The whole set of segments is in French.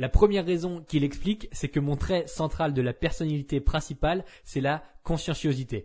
La première raison qu'il explique, c'est que mon trait central de la personnalité principale, c'est la conscienciosité.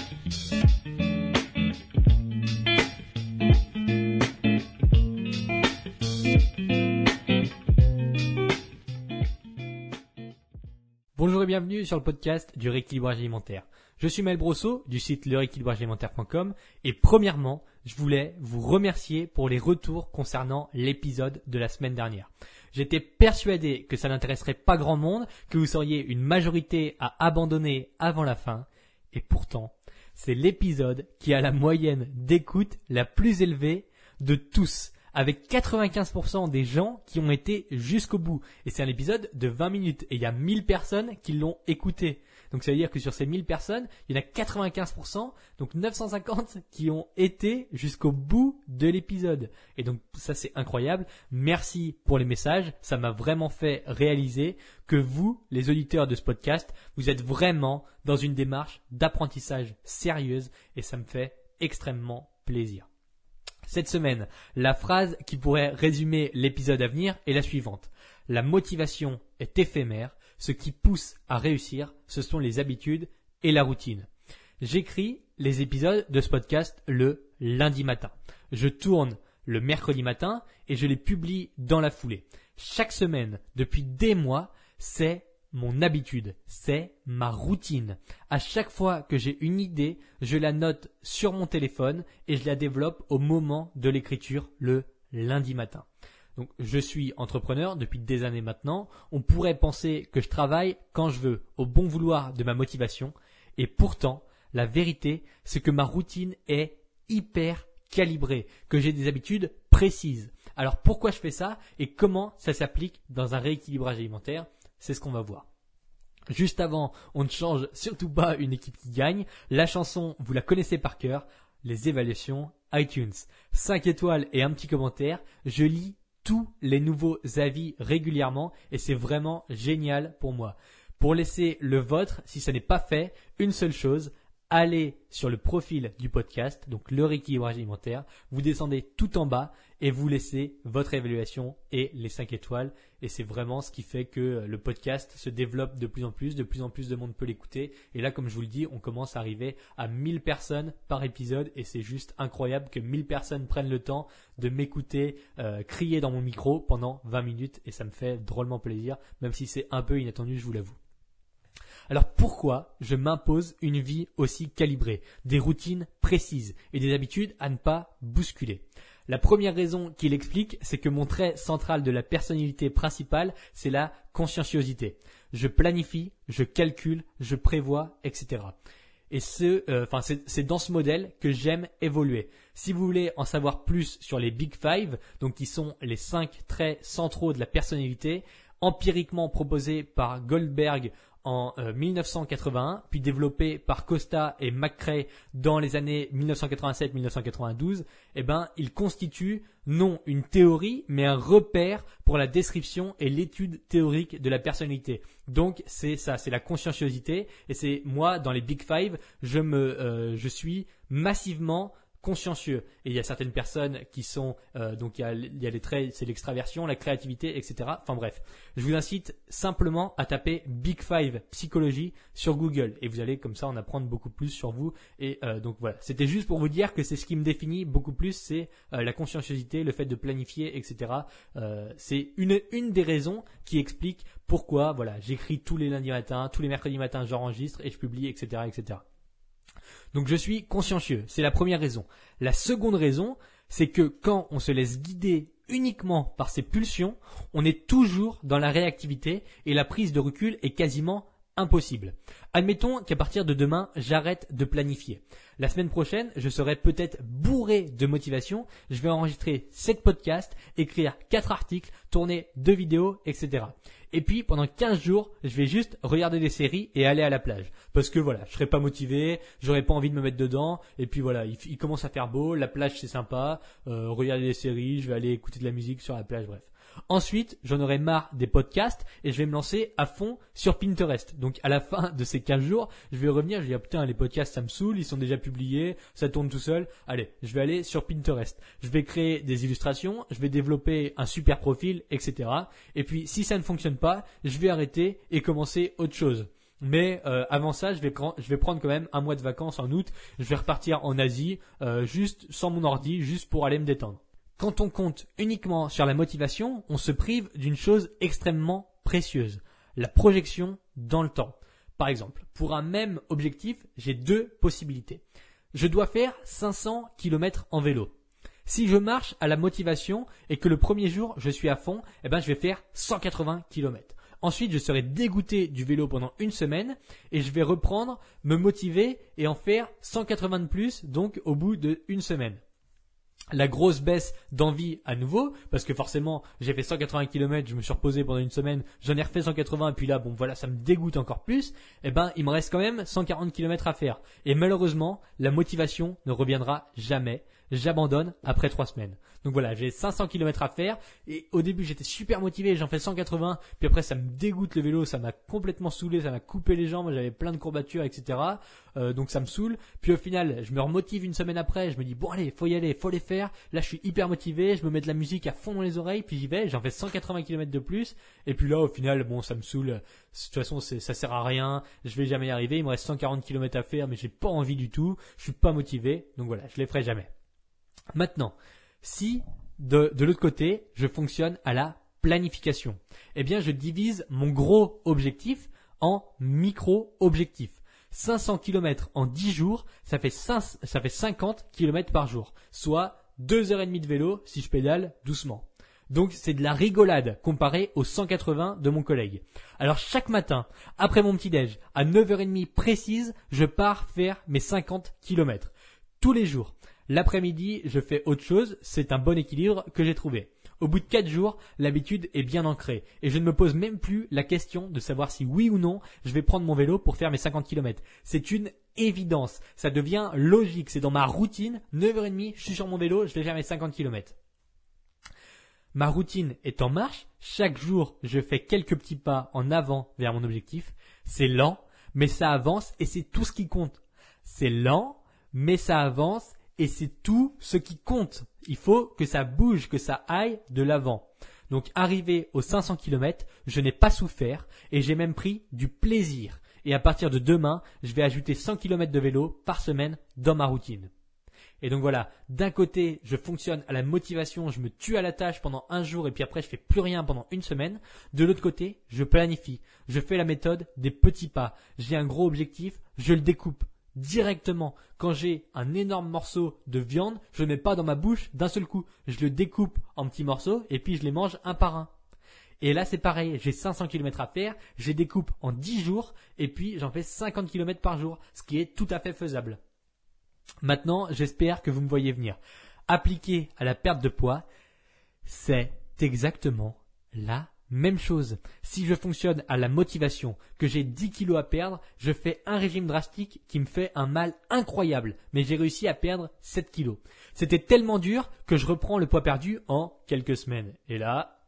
Sur le podcast du rééquilibrage alimentaire. Je suis Mel Brosso du site lerééquilibragealimentaire.com et premièrement, je voulais vous remercier pour les retours concernant l'épisode de la semaine dernière. J'étais persuadé que ça n'intéresserait pas grand monde, que vous seriez une majorité à abandonner avant la fin et pourtant, c'est l'épisode qui a la moyenne d'écoute la plus élevée de tous avec 95% des gens qui ont été jusqu'au bout. Et c'est un épisode de 20 minutes. Et il y a 1000 personnes qui l'ont écouté. Donc ça veut dire que sur ces 1000 personnes, il y en a 95%, donc 950 qui ont été jusqu'au bout de l'épisode. Et donc ça c'est incroyable. Merci pour les messages. Ça m'a vraiment fait réaliser que vous, les auditeurs de ce podcast, vous êtes vraiment dans une démarche d'apprentissage sérieuse et ça me fait extrêmement plaisir. Cette semaine, la phrase qui pourrait résumer l'épisode à venir est la suivante. La motivation est éphémère, ce qui pousse à réussir, ce sont les habitudes et la routine. J'écris les épisodes de ce podcast le lundi matin. Je tourne le mercredi matin et je les publie dans la foulée. Chaque semaine, depuis des mois, c'est mon habitude, c'est ma routine. À chaque fois que j'ai une idée, je la note sur mon téléphone et je la développe au moment de l'écriture le lundi matin. Donc je suis entrepreneur depuis des années maintenant. On pourrait penser que je travaille quand je veux, au bon vouloir de ma motivation. Et pourtant, la vérité, c'est que ma routine est hyper calibrée, que j'ai des habitudes précises. Alors pourquoi je fais ça et comment ça s'applique dans un rééquilibrage alimentaire c'est ce qu'on va voir. Juste avant, on ne change surtout pas une équipe qui gagne. La chanson, vous la connaissez par cœur. Les évaluations iTunes. 5 étoiles et un petit commentaire. Je lis tous les nouveaux avis régulièrement et c'est vraiment génial pour moi. Pour laisser le vôtre, si ça n'est pas fait, une seule chose, allez sur le profil du podcast, donc le rééquilibrage alimentaire, vous descendez tout en bas et vous laissez votre évaluation et les 5 étoiles. Et c'est vraiment ce qui fait que le podcast se développe de plus en plus, de plus en plus de monde peut l'écouter. Et là, comme je vous le dis, on commence à arriver à 1000 personnes par épisode et c'est juste incroyable que 1000 personnes prennent le temps de m'écouter euh, crier dans mon micro pendant 20 minutes et ça me fait drôlement plaisir, même si c'est un peu inattendu, je vous l'avoue. Alors pourquoi je m'impose une vie aussi calibrée, des routines précises et des habitudes à ne pas bousculer La première raison qu'il explique, c'est que mon trait central de la personnalité principale, c'est la conscienciosité. Je planifie, je calcule, je prévois, etc. Et ce, euh, c'est dans ce modèle que j'aime évoluer. Si vous voulez en savoir plus sur les Big Five, donc qui sont les cinq traits centraux de la personnalité, empiriquement proposés par Goldberg en 1981, euh, puis développé par Costa et McCrae dans les années 1987-1992, eh ben, il constitue non une théorie, mais un repère pour la description et l'étude théorique de la personnalité. Donc c'est ça, c'est la conscienciosité, et c'est moi dans les Big Five, je me, euh, je suis massivement consciencieux. Et il y a certaines personnes qui sont euh, donc il y, a, il les traits, c'est l'extraversion, la créativité, etc. Enfin bref, je vous incite simplement à taper Big Five psychologie sur Google et vous allez comme ça en apprendre beaucoup plus sur vous. Et euh, donc voilà, c'était juste pour vous dire que c'est ce qui me définit beaucoup plus, c'est euh, la conscienciosité, le fait de planifier, etc. c'est une une des raisons qui explique pourquoi voilà j'écris tous les lundis matins, tous les mercredis matins j'enregistre et je publie, etc., etc. Donc je suis consciencieux, c'est la première raison. La seconde raison, c'est que quand on se laisse guider uniquement par ses pulsions, on est toujours dans la réactivité et la prise de recul est quasiment impossible. Admettons qu'à partir de demain, j'arrête de planifier. La semaine prochaine, je serai peut-être bourré de motivation. Je vais enregistrer 7 podcasts, écrire 4 articles, tourner 2 vidéos, etc. Et puis, pendant 15 jours, je vais juste regarder des séries et aller à la plage. Parce que voilà, je serai pas motivé, j'aurais pas envie de me mettre dedans. Et puis voilà, il, commence à faire beau, la plage c'est sympa, euh, regarder des séries, je vais aller écouter de la musique sur la plage, bref. Ensuite, j'en aurai marre des podcasts et je vais me lancer à fond sur Pinterest. Donc à la fin de ces 15 jours, je vais revenir, je vais dire putain les podcasts ça me saoule, ils sont déjà publiés, ça tourne tout seul. Allez, je vais aller sur Pinterest. Je vais créer des illustrations, je vais développer un super profil, etc. Et puis si ça ne fonctionne pas, je vais arrêter et commencer autre chose. Mais euh, avant ça, je vais, je vais prendre quand même un mois de vacances en août. Je vais repartir en Asie, euh, juste sans mon ordi, juste pour aller me détendre. Quand on compte uniquement sur la motivation, on se prive d'une chose extrêmement précieuse, la projection dans le temps. Par exemple, pour un même objectif, j'ai deux possibilités. Je dois faire 500 km en vélo. Si je marche à la motivation et que le premier jour je suis à fond, eh ben je vais faire 180 km. Ensuite, je serai dégoûté du vélo pendant une semaine et je vais reprendre, me motiver et en faire 180 de plus, donc au bout d'une semaine la grosse baisse d'envie à nouveau, parce que forcément j'ai fait 180 km, je me suis reposé pendant une semaine, j'en ai refait 180 et puis là bon voilà ça me dégoûte encore plus, et eh ben il me reste quand même 140 km à faire. Et malheureusement la motivation ne reviendra jamais, j'abandonne après trois semaines. Donc voilà, j'ai 500 km à faire et au début j'étais super motivé, j'en fais 180, puis après ça me dégoûte le vélo, ça m'a complètement saoulé, ça m'a coupé les jambes, j'avais plein de courbatures, etc. Euh, donc ça me saoule. Puis au final, je me remotive une semaine après, je me dis bon allez, faut y aller, faut les faire. Là je suis hyper motivé, je me mets de la musique à fond dans les oreilles, puis j'y vais, j'en fais 180 km de plus, et puis là au final, bon ça me saoule. De toute façon, ça sert à rien, je vais jamais y arriver, il me reste 140 km à faire, mais j'ai pas envie du tout, je suis pas motivé, donc voilà, je les ferai jamais. Maintenant, si de, l'autre côté, je fonctionne à la planification, eh bien je divise mon gros objectif en micro-objectifs. 500 km en 10 jours, ça fait, ça fait 50 km par jour, soit 2 heures et demie de vélo si je pédale doucement. Donc c'est de la rigolade comparé aux 180 de mon collègue. Alors chaque matin, après mon petit déj, à 9h30 précise, je pars faire mes 50 km. Tous les jours. L'après-midi, je fais autre chose, c'est un bon équilibre que j'ai trouvé. Au bout de 4 jours, l'habitude est bien ancrée et je ne me pose même plus la question de savoir si oui ou non je vais prendre mon vélo pour faire mes 50 km. C'est une évidence, ça devient logique, c'est dans ma routine, 9h30, je suis sur mon vélo, je vais faire mes 50 km. Ma routine est en marche, chaque jour je fais quelques petits pas en avant vers mon objectif, c'est lent, mais ça avance et c'est tout ce qui compte. C'est lent, mais ça avance et c'est tout ce qui compte. Il faut que ça bouge, que ça aille de l'avant. Donc arrivé aux 500 km, je n'ai pas souffert et j'ai même pris du plaisir. Et à partir de demain, je vais ajouter 100 km de vélo par semaine dans ma routine. Et donc voilà, d'un côté, je fonctionne à la motivation, je me tue à la tâche pendant un jour et puis après je fais plus rien pendant une semaine. De l'autre côté, je planifie. Je fais la méthode des petits pas. J'ai un gros objectif, je le découpe directement. Quand j'ai un énorme morceau de viande, je le mets pas dans ma bouche d'un seul coup. Je le découpe en petits morceaux et puis je les mange un par un. Et là, c'est pareil. J'ai 500 km à faire. Je les découpe en 10 jours et puis j'en fais 50 km par jour, ce qui est tout à fait faisable. Maintenant, j'espère que vous me voyez venir. Appliquer à la perte de poids, c'est exactement la même chose, si je fonctionne à la motivation, que j'ai 10 kilos à perdre, je fais un régime drastique qui me fait un mal incroyable, mais j'ai réussi à perdre 7 kilos. C'était tellement dur que je reprends le poids perdu en quelques semaines. Et là,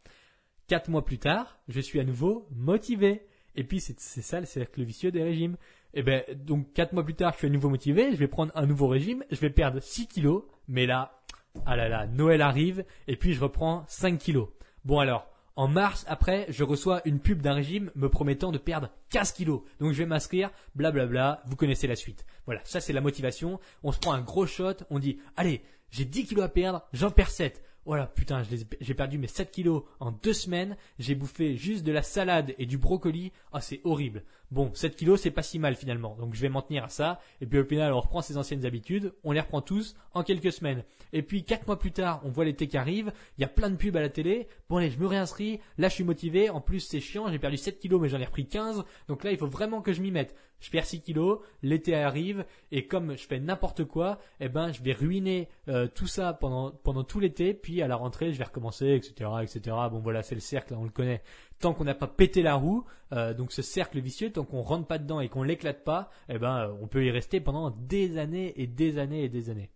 4 mois plus tard, je suis à nouveau motivé. Et puis c'est ça le cercle vicieux des régimes. Et ben donc 4 mois plus tard, je suis à nouveau motivé, je vais prendre un nouveau régime, je vais perdre 6 kilos, mais là, ah là là, Noël arrive, et puis je reprends 5 kilos. Bon alors, en mars, après, je reçois une pub d'un régime me promettant de perdre 15 kilos. Donc je vais m'inscrire, blablabla, vous connaissez la suite. Voilà, ça c'est la motivation. On se prend un gros shot, on dit, allez, j'ai 10 kilos à perdre, j'en perds 7. voilà, putain, j'ai perdu mes 7 kilos en deux semaines, j'ai bouffé juste de la salade et du brocoli, ah c'est horrible. Bon, 7 kilos c'est pas si mal finalement, donc je vais m'en tenir à ça, et puis au final on reprend ses anciennes habitudes, on les reprend tous en quelques semaines. Et puis 4 mois plus tard, on voit l'été qui arrive, il y a plein de pubs à la télé, bon allez, je me réinscris, là je suis motivé, en plus c'est chiant, j'ai perdu 7 kilos mais j'en ai repris 15, donc là il faut vraiment que je m'y mette. Je perds 6 kilos, l'été arrive, et comme je fais n'importe quoi, eh ben je vais ruiner euh, tout ça pendant, pendant tout l'été, puis à la rentrée je vais recommencer, etc. etc. Bon voilà, c'est le cercle, là, on le connaît. Tant qu'on n'a pas pété la roue, euh, donc ce cercle vicieux, tant qu'on rentre pas dedans et qu'on l'éclate pas, eh ben euh, on peut y rester pendant des années et des années et des années.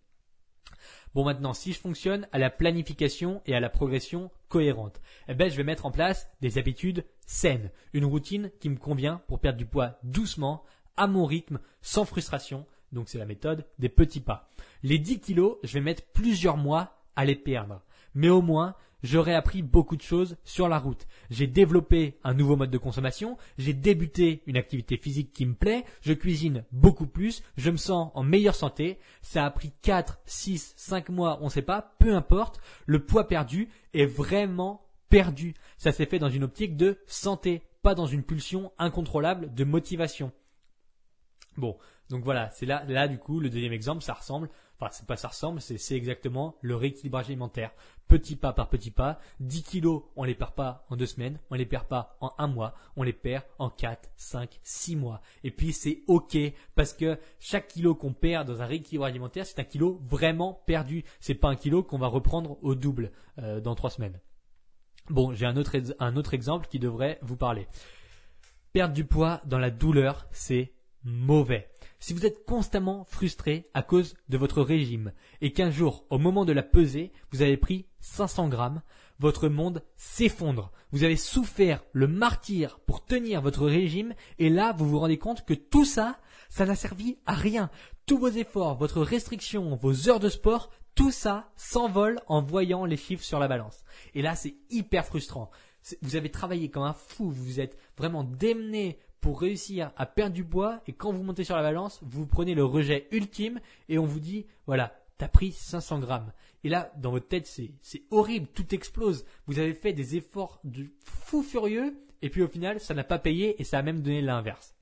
Bon maintenant, si je fonctionne à la planification et à la progression cohérente, eh ben je vais mettre en place des habitudes saines, une routine qui me convient pour perdre du poids doucement, à mon rythme, sans frustration. Donc c'est la méthode des petits pas. Les 10 kilos, je vais mettre plusieurs mois à les perdre. Mais au moins, j'aurai appris beaucoup de choses sur la route. J'ai développé un nouveau mode de consommation, j'ai débuté une activité physique qui me plaît, je cuisine beaucoup plus, je me sens en meilleure santé. Ça a pris 4, 6, 5 mois, on ne sait pas, peu importe. Le poids perdu est vraiment perdu. Ça s'est fait dans une optique de santé, pas dans une pulsion incontrôlable de motivation. Bon, donc voilà, c'est là, là du coup, le deuxième exemple, ça ressemble, enfin c'est pas ça ressemble, c'est, exactement le rééquilibrage alimentaire. Petit pas par petit pas, 10 kilos, on les perd pas en deux semaines, on les perd pas en un mois, on les perd en 4, 5, 6 mois. Et puis c'est ok, parce que chaque kilo qu'on perd dans un rééquilibrage alimentaire, c'est un kilo vraiment perdu. C'est pas un kilo qu'on va reprendre au double euh, dans trois semaines. Bon, j'ai un autre, un autre exemple qui devrait vous parler. Perdre du poids dans la douleur, c'est mauvais. Si vous êtes constamment frustré à cause de votre régime et qu'un jour, au moment de la pesée, vous avez pris 500 grammes, votre monde s'effondre. Vous avez souffert le martyr pour tenir votre régime et là, vous vous rendez compte que tout ça, ça n'a servi à rien. Tous vos efforts, votre restriction, vos heures de sport, tout ça s'envole en voyant les chiffres sur la balance. Et là, c'est hyper frustrant. Vous avez travaillé comme un fou, vous êtes vraiment démené pour réussir à perdre du poids et quand vous montez sur la balance, vous prenez le rejet ultime et on vous dit, voilà, t'as pris 500 grammes. Et là, dans votre tête, c'est, horrible, tout explose. Vous avez fait des efforts de fou furieux et puis au final, ça n'a pas payé et ça a même donné l'inverse.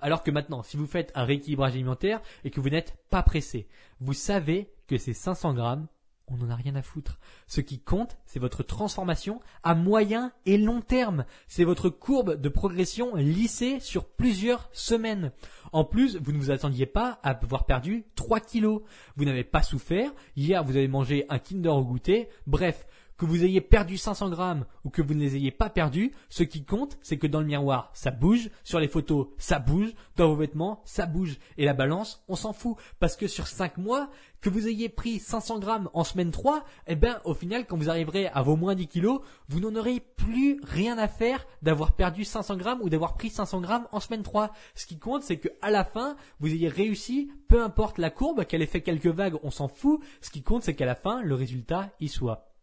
Alors que maintenant, si vous faites un rééquilibrage alimentaire et que vous n'êtes pas pressé, vous savez que ces 500 grammes, on n'en a rien à foutre. Ce qui compte, c'est votre transformation à moyen et long terme. C'est votre courbe de progression lissée sur plusieurs semaines. En plus, vous ne vous attendiez pas à avoir perdu 3 kilos. Vous n'avez pas souffert. Hier, vous avez mangé un Kinder au goûter. Bref, que vous ayez perdu 500 grammes ou que vous ne les ayez pas perdus, ce qui compte, c'est que dans le miroir, ça bouge, sur les photos, ça bouge, dans vos vêtements, ça bouge. Et la balance, on s'en fout. Parce que sur 5 mois, que vous ayez pris 500 grammes en semaine 3, eh ben, au final, quand vous arriverez à vos moins 10 kilos, vous n'en aurez plus rien à faire d'avoir perdu 500 grammes ou d'avoir pris 500 grammes en semaine 3. Ce qui compte, c'est que à la fin, vous ayez réussi, peu importe la courbe, qu'elle ait fait quelques vagues, on s'en fout. Ce qui compte, c'est qu'à la fin, le résultat y soit.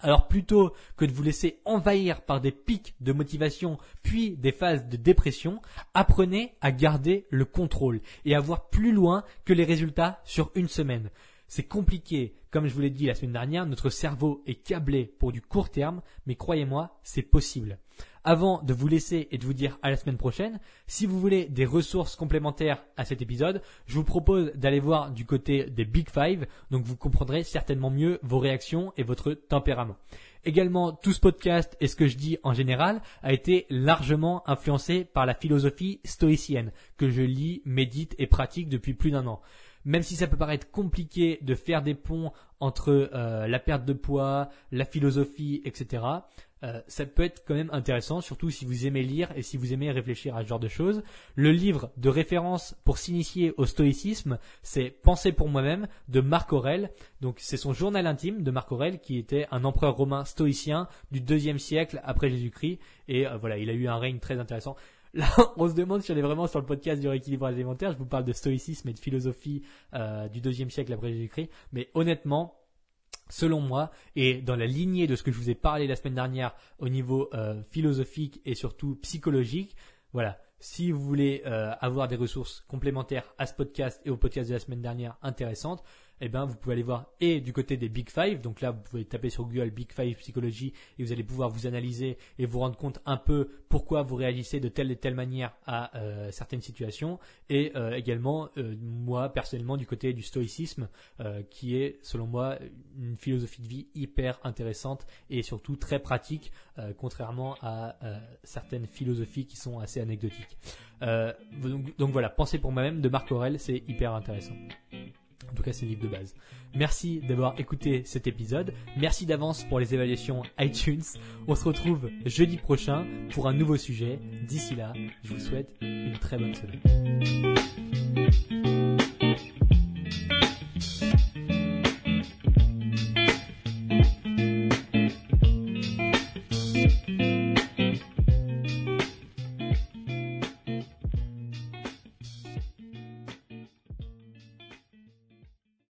Alors plutôt que de vous laisser envahir par des pics de motivation puis des phases de dépression, apprenez à garder le contrôle et à voir plus loin que les résultats sur une semaine. C'est compliqué, comme je vous l'ai dit la semaine dernière, notre cerveau est câblé pour du court terme, mais croyez-moi, c'est possible. Avant de vous laisser et de vous dire à la semaine prochaine, si vous voulez des ressources complémentaires à cet épisode, je vous propose d'aller voir du côté des Big Five, donc vous comprendrez certainement mieux vos réactions et votre tempérament. Également, tout ce podcast et ce que je dis en général a été largement influencé par la philosophie stoïcienne que je lis, médite et pratique depuis plus d'un an même si ça peut paraître compliqué de faire des ponts entre euh, la perte de poids, la philosophie, etc., euh, ça peut être quand même intéressant, surtout si vous aimez lire et si vous aimez réfléchir à ce genre de choses. Le livre de référence pour s'initier au stoïcisme, c'est Penser pour moi-même de Marc Aurèle. Donc c'est son journal intime de Marc Aurèle qui était un empereur romain stoïcien du deuxième siècle après Jésus-Christ. Et euh, voilà, il a eu un règne très intéressant. Là, on se demande si on est vraiment sur le podcast du rééquilibrage alimentaire. Je vous parle de stoïcisme et de philosophie euh, du deuxième siècle après Jésus-Christ. Mais honnêtement, selon moi, et dans la lignée de ce que je vous ai parlé la semaine dernière au niveau euh, philosophique et surtout psychologique, voilà. Si vous voulez euh, avoir des ressources complémentaires à ce podcast et au podcast de la semaine dernière intéressantes, eh ben, vous pouvez aller voir et du côté des Big Five. Donc là, vous pouvez taper sur Google Big Five psychologie et vous allez pouvoir vous analyser et vous rendre compte un peu pourquoi vous réagissez de telle et telle manière à euh, certaines situations. Et euh, également, euh, moi, personnellement, du côté du stoïcisme, qui est, selon moi, une philosophie de vie hyper intéressante et surtout très pratique, contrairement à certaines philosophies qui sont assez anecdotiques. Donc, donc voilà, Penser pour moi-même de Marc Aurel, c'est hyper intéressant. En tout cas, c'est le livre de base. Merci d'avoir écouté cet épisode. Merci d'avance pour les évaluations iTunes. On se retrouve jeudi prochain pour un nouveau sujet. D'ici là, je vous souhaite une très bonne semaine.